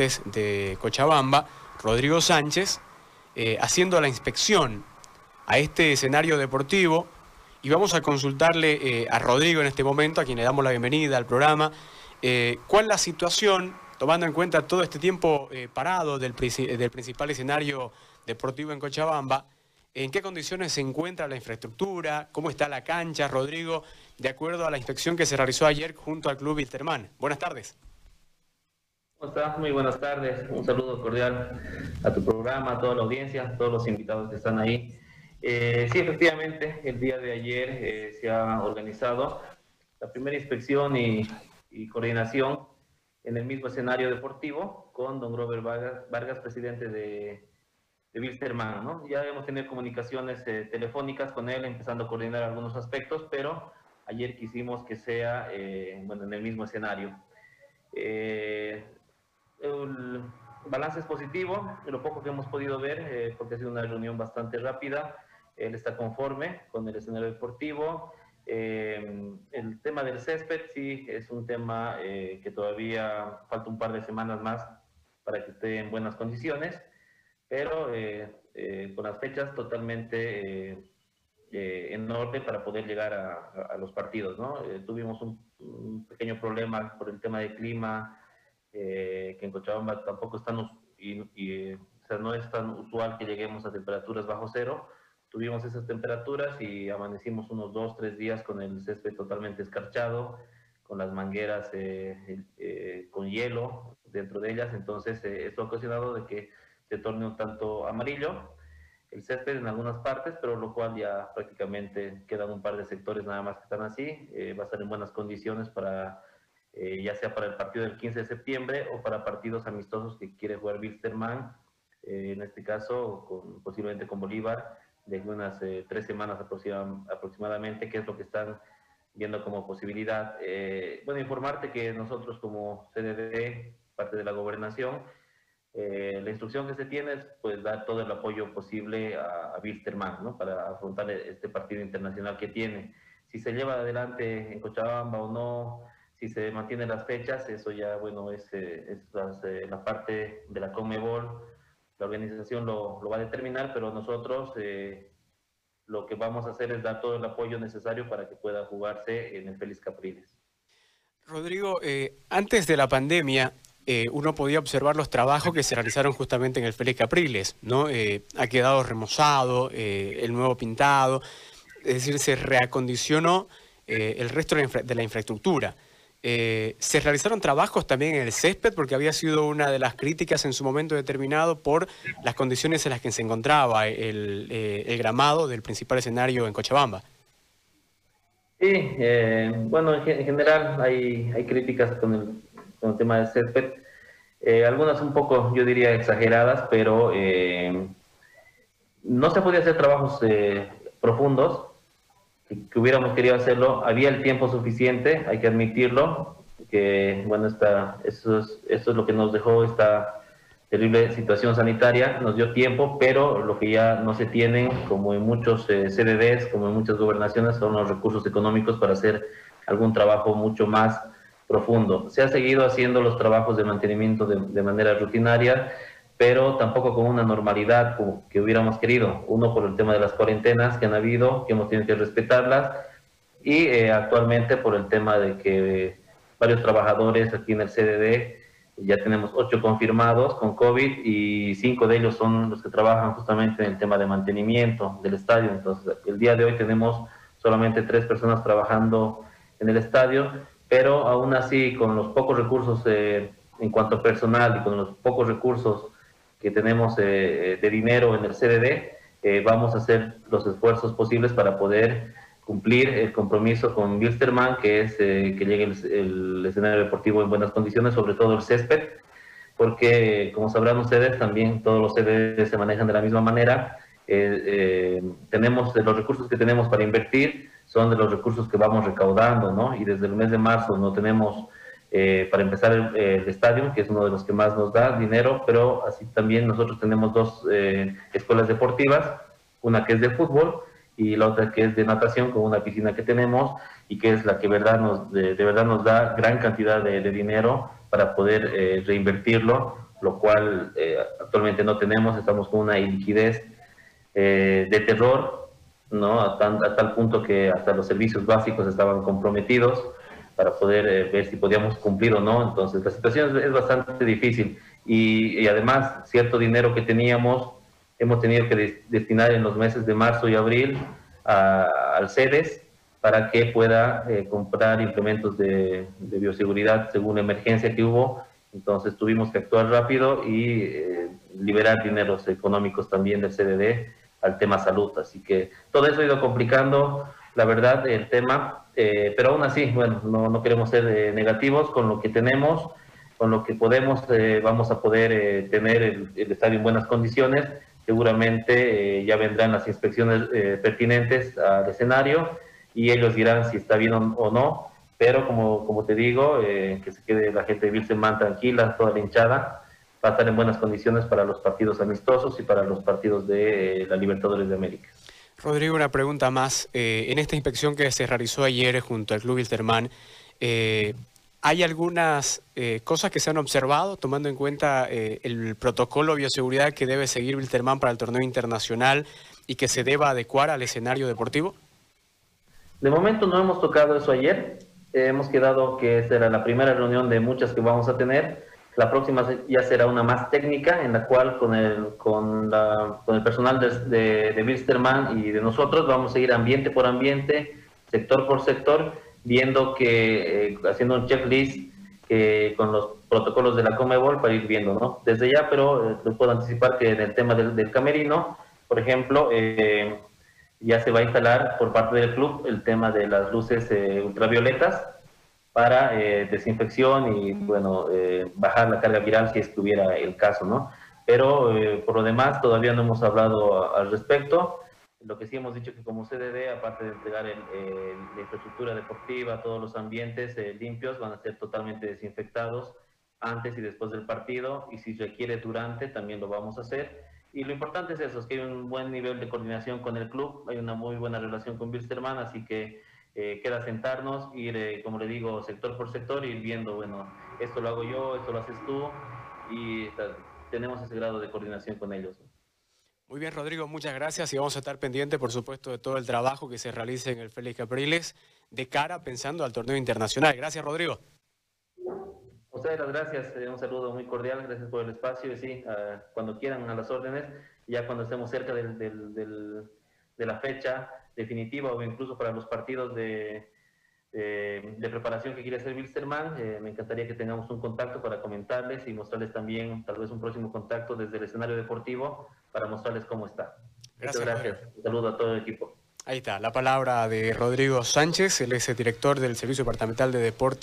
de Cochabamba, Rodrigo Sánchez, eh, haciendo la inspección a este escenario deportivo y vamos a consultarle eh, a Rodrigo en este momento, a quien le damos la bienvenida al programa, eh, cuál la situación, tomando en cuenta todo este tiempo parado del, del principal escenario deportivo en Cochabamba, en qué condiciones se encuentra la infraestructura, cómo está la cancha, Rodrigo, de acuerdo a la inspección que se realizó ayer junto al Club Wilterman. Buenas tardes. ¿Cómo estás? Muy buenas tardes. Un saludo cordial a tu programa, a toda la audiencia, a todos los invitados que están ahí. Eh, sí, efectivamente, el día de ayer eh, se ha organizado la primera inspección y, coordinación en el mismo escenario deportivo con don Robert Vargas, presidente de, de Wilstermann. ¿no? Ya hemos tenido comunicaciones eh, telefónicas con él, empezando a coordinar algunos aspectos, pero ayer quisimos que sea bueno, en el mismo escenario. Eh, el balance es positivo, lo poco que hemos podido ver, eh, porque ha sido una reunión bastante rápida, él está conforme con el escenario deportivo. Eh, el tema del césped sí es un tema eh, que todavía falta un par de semanas más para que esté en buenas condiciones, pero con las fechas totalmente en orden para poder llegar a, los partidos. ¿no? tuvimos un, pequeño problema por el tema del clima, eh, que en Cochabamba tampoco están, y, y, o sea, no es tan usual que lleguemos a temperaturas bajo cero. Tuvimos esas temperaturas y amanecimos unos dos, tres días con el césped totalmente escarchado, con las mangueras eh, eh, con hielo dentro de ellas. Entonces, esto ha ocasionado de que se torne un tanto amarillo el césped en algunas partes, pero lo cual ya prácticamente quedan un par de sectores nada más que están así. va a estar en buenas condiciones para eh, ya sea para el partido del 15 de septiembre o para partidos amistosos que quiere jugar Wilstermann, eh, en este caso con, posiblemente con Bolívar, de unas eh, tres semanas aproximadamente, que es lo que están viendo como posibilidad. bueno, informarte que nosotros como CDD, parte de la gobernación, la instrucción que se tiene es pues, dar todo el apoyo posible a, a Wilstermann ¿no? para afrontar este partido internacional que tiene. Si se lleva adelante en Cochabamba o no, si se mantienen las fechas, eso ya, bueno, es, eh, eh, la parte de la Conmebol, la organización lo, va a determinar, pero nosotros eh, lo que vamos a hacer es dar todo el apoyo necesario para que pueda jugarse en el Félix Capriles. Rodrigo, antes de la pandemia, uno podía observar los trabajos que se realizaron justamente en el Félix Capriles, ¿no? ha quedado remozado, el nuevo pintado, es decir, se reacondicionó el resto de la infraestructura. Eh, se realizaron trabajos también en el césped porque había sido una de las críticas en su momento determinado por las condiciones en las que se encontraba el, eh, gramado del principal escenario en Cochabamba. Sí, eh, bueno, en, general hay, hay críticas con el, con el, tema del césped, algunas un poco, yo diría, exageradas, pero no se podía hacer trabajos profundos que, hubiéramos querido hacerlo. Había el tiempo suficiente, hay que admitirlo, que bueno, esta, eso, es, eso es lo que nos dejó esta terrible situación sanitaria, nos dio tiempo, pero lo que ya no se tienen, como en muchos eh, CDDs, como en muchas gobernaciones, son los recursos económicos para hacer algún trabajo mucho más profundo. Se ha seguido haciendo los trabajos de mantenimiento de, de manera rutinaria, pero tampoco con una normalidad como que hubiéramos querido. Uno por el tema de las cuarentenas que han habido, que hemos tenido que respetarlas, y eh, actualmente por el tema de que varios trabajadores aquí en el CDD, ya tenemos ocho confirmados con COVID y cinco de ellos son los que trabajan justamente en el tema de mantenimiento del estadio. Entonces, el día de hoy tenemos solamente tres personas trabajando en el estadio, pero aún así, con los pocos recursos eh, en cuanto a personal y con los pocos recursos que tenemos eh, de dinero en el CDD, eh, vamos a hacer los esfuerzos posibles para poder cumplir el compromiso con Wilstermann, que es eh, que llegue el, escenario deportivo en buenas condiciones, sobre todo el césped, porque como sabrán ustedes, también todos los CDD se manejan de la misma manera. tenemos los recursos que tenemos para invertir, son de los recursos que vamos recaudando, ¿no? Y desde el mes de marzo no tenemos eh, para empezar el, estadio, que es uno de los que más nos da dinero, pero así también nosotros tenemos dos eh, escuelas deportivas, una que es de fútbol y la otra que es de natación con una piscina que tenemos y que es la que verdad nos, de, verdad nos da gran cantidad de, dinero para poder eh, reinvertirlo lo cual eh, actualmente no tenemos, estamos con una liquidez eh, de terror, ¿no? A, tal punto que hasta los servicios básicos estaban comprometidos para poder ver si podíamos cumplir o no, entonces la situación es, bastante difícil y, además cierto dinero que teníamos hemos tenido que destinar en los meses de marzo y abril al CEDES para que pueda eh, comprar implementos de, bioseguridad según la emergencia que hubo. Entonces tuvimos que actuar rápido y eh, liberar dineros económicos también del CDD al tema salud. Así que todo eso ha ido complicando, la verdad, el tema. Eh, pero aún así, bueno, no, no queremos ser negativos con lo que tenemos, con lo que podemos, vamos a poder tener el, el, estadio en buenas condiciones. Seguramente ya vendrán las inspecciones pertinentes al escenario y ellos dirán si está bien o, no, pero como, como te digo, eh, que se quede la gente de Wilson tranquila, toda la hinchada, va a estar en buenas condiciones para los partidos amistosos y para los partidos de eh, la Libertadores de América. Rodrigo, una pregunta más. Eh, en esta inspección que se realizó ayer junto al Club Wilterman, ¿hay algunas cosas que se han observado tomando en cuenta el protocolo de bioseguridad que debe seguir Wilterman para el torneo internacional y que se deba adecuar al escenario deportivo? De momento no hemos tocado eso ayer. hemos quedado que esta era la primera reunión de muchas que vamos a tener. La próxima ya será una más técnica, en la cual con el, con la, con el personal de, de, Wilstermann y de nosotros vamos a ir ambiente por ambiente, sector por sector, viendo que, eh, haciendo un checklist eh, con los protocolos de la Comebol para ir viendo, ¿no? Desde ya, pero eh, les puedo anticipar que en el tema del, del camerino, por ejemplo, eh, ya se va a instalar por parte del club el tema de las luces ultravioletas para eh, desinfección y, bueno, eh, bajar la carga viral si estuviera el caso, ¿no? Pero por lo demás todavía no hemos hablado al respecto. Lo que sí hemos dicho que como CDD, aparte de entregar la infraestructura deportiva, todos los ambientes limpios van a ser totalmente desinfectados antes y después del partido y si requiere durante también lo vamos a hacer y lo importante es eso, es que hay un buen nivel de coordinación con el club, hay una muy buena relación con Wilstermann, así que eh, queda sentarnos, ir, eh, como le digo, sector por sector, ir viendo, bueno, esto lo hago yo, esto lo haces tú, y tenemos ese grado de coordinación con ellos. Muy bien, Rodrigo, muchas gracias y vamos a estar pendientes, por supuesto, de todo el trabajo que se realice en el Félix Capriles de cara pensando al torneo internacional. Gracias, Rodrigo. Ustedes las gracias, eh, un saludo muy cordial, gracias por el espacio y sí, cuando quieran a las órdenes, ya cuando estemos cerca del, de la fecha definitiva o incluso para los partidos de, de, preparación que quiere hacer Wilstermann, eh, me encantaría que tengamos un contacto para comentarles y mostrarles también tal vez un próximo contacto desde el escenario deportivo para mostrarles cómo está. Gracias. gracias. Un saludo a todo el equipo. Ahí está, la palabra de Rodrigo Sánchez, él es el director del Servicio Departamental de Deporte.